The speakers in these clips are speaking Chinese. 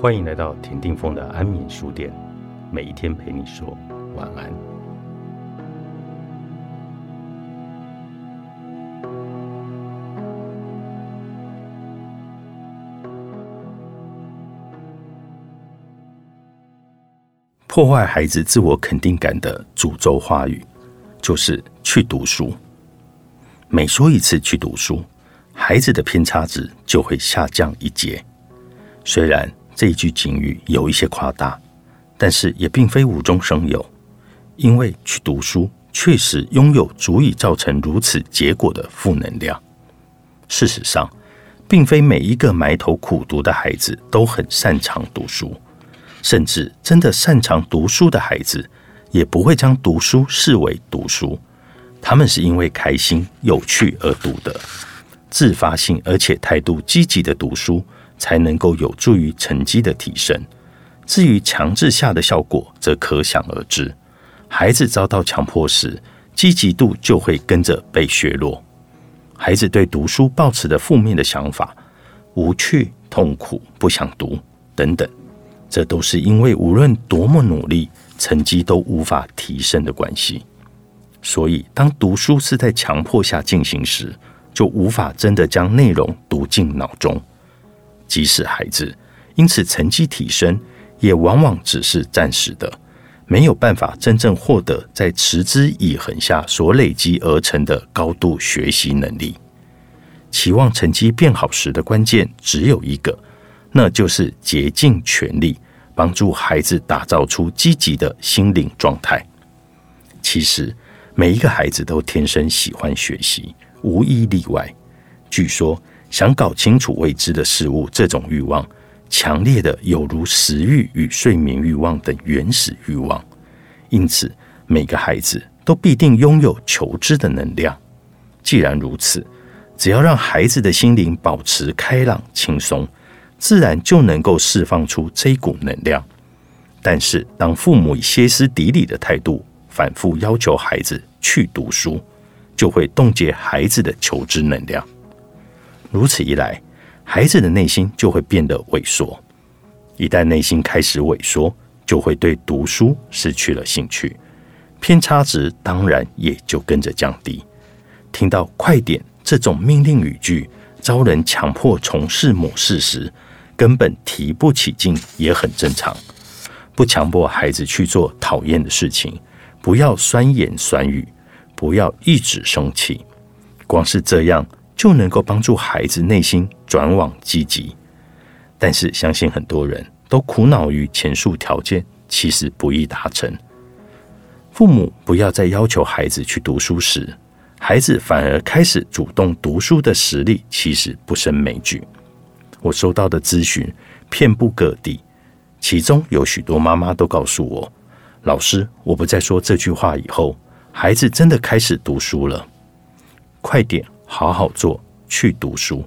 欢迎来到田定峰的安眠书店，每一天陪你说晚安。破坏孩子自我肯定感的诅咒话语，就是去读书。每说一次去读书，孩子的偏差值就会下降一截。虽然这一句警语有一些夸大，但是也并非无中生有，因为去读书确实拥有足以造成如此结果的负能量。事实上，并非每一个埋头苦读的孩子都很擅长读书，甚至真的擅长读书的孩子，也不会将读书视为读书。他们是因为开心、有趣而读的，自发性而且态度积极的读书。才能够有助于成绩的提升。至于强制下的效果，则可想而知。孩子遭到强迫时，积极度就会跟着被削弱。孩子对读书抱持的负面的想法，无趣、痛苦、不想读等等，这都是因为无论多么努力，成绩都无法提升的关系。所以，当读书是在强迫下进行时，就无法真的将内容读进脑中。即使孩子因此成绩提升，也往往只是暂时的，没有办法真正获得在持之以恒下所累积而成的高度学习能力。期望成绩变好时的关键只有一个，那就是竭尽全力帮助孩子打造出积极的心灵状态。其实每一个孩子都天生喜欢学习，无一例外。据说。想搞清楚未知的事物，这种欲望强烈的有如食欲与睡眠欲望等原始欲望。因此，每个孩子都必定拥有求知的能量。既然如此，只要让孩子的心灵保持开朗轻松，自然就能够释放出这股能量。但是，当父母以歇斯底里的态度反复要求孩子去读书，就会冻结孩子的求知能量。如此一来，孩子的内心就会变得萎缩。一旦内心开始萎缩，就会对读书失去了兴趣，偏差值当然也就跟着降低。听到“快点”这种命令语句，遭人强迫从事某事时，根本提不起劲，也很正常。不强迫孩子去做讨厌的事情，不要酸言酸语，不要一直生气，光是这样。就能够帮助孩子内心转往积极，但是相信很多人都苦恼于前述条件，其实不易达成。父母不要再要求孩子去读书时，孩子反而开始主动读书的实力，其实不胜枚举。我收到的咨询遍布各地，其中有许多妈妈都告诉我：“老师，我不再说这句话以后，孩子真的开始读书了。”快点。好好做，去读书，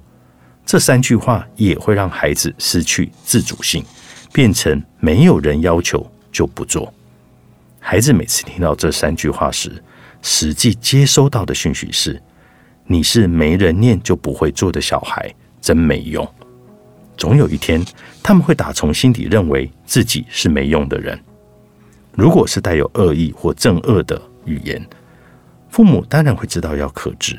这三句话也会让孩子失去自主性，变成没有人要求就不做。孩子每次听到这三句话时，实际接收到的讯息是：你是没人念就不会做的小孩，真没用。总有一天，他们会打从心底认为自己是没用的人。如果是带有恶意或正恶的语言，父母当然会知道要克制。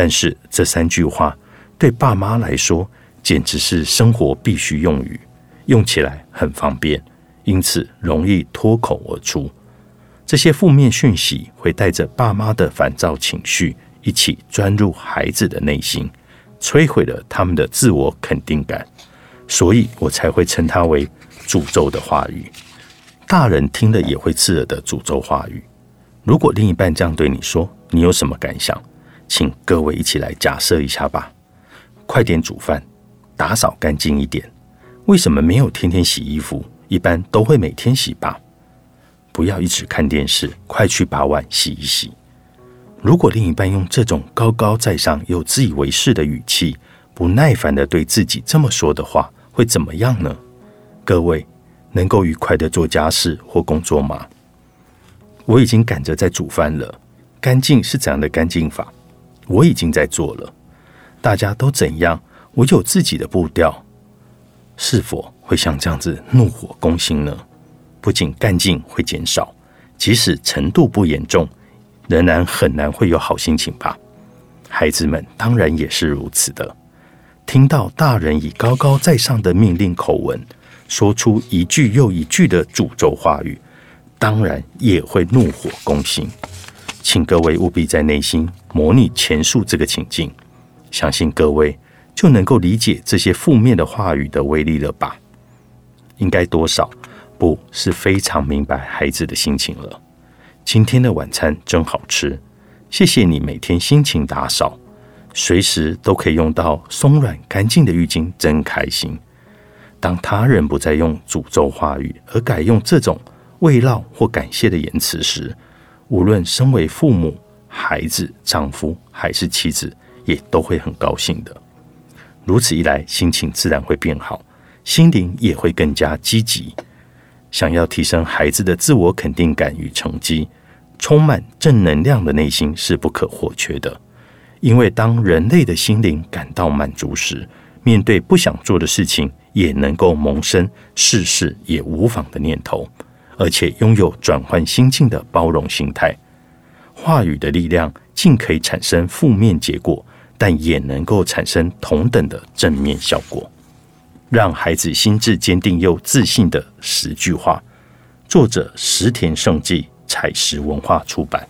但是这三句话对爸妈来说简直是生活必须用语，用起来很方便，因此容易脱口而出。这些负面讯息会带着爸妈的烦躁情绪一起钻入孩子的内心，摧毁了他们的自我肯定感。所以我才会称它为诅咒的话语，大人听了也会刺耳的诅咒话语。如果另一半这样对你说，你有什么感想？请各位一起来假设一下吧。快点煮饭，打扫干净一点。为什么没有天天洗衣服？一般都会每天洗吧。不要一直看电视，快去把碗洗一洗。如果另一半用这种高高在上又自以为是的语气，不耐烦的对自己这么说的话，会怎么样呢？各位能够愉快的做家事或工作吗？我已经赶着在煮饭了。干净是怎样的干净法？我已经在做了，大家都怎样？我有自己的步调，是否会像这样子怒火攻心呢？不仅干劲会减少，即使程度不严重，仍然很难会有好心情吧？孩子们当然也是如此的。听到大人以高高在上的命令口吻，说出一句又一句的诅咒话语，当然也会怒火攻心。请各位务必在内心模拟前述这个情境，相信各位就能够理解这些负面的话语的威力了吧？应该多少不是非常明白孩子的心情了。今天的晚餐真好吃，谢谢你每天辛勤打扫。随时都可以用到松软干净的浴巾，真开心。当他人不再用诅咒话语，而改用这种慰劳或感谢的言辞时，无论身为父母、孩子、丈夫还是妻子，也都会很高兴的。如此一来，心情自然会变好，心灵也会更加积极。想要提升孩子的自我肯定感与成绩，充满正能量的内心是不可或缺的。因为当人类的心灵感到满足时，面对不想做的事情，也能够萌生事事也无妨的念头，而且拥有转换心境的包容心态。话语的力量，既可以产生负面结果，但也能够产生同等的正面效果。让孩子心智坚定又自信的十句话，作者石田胜纪，采石文化出版。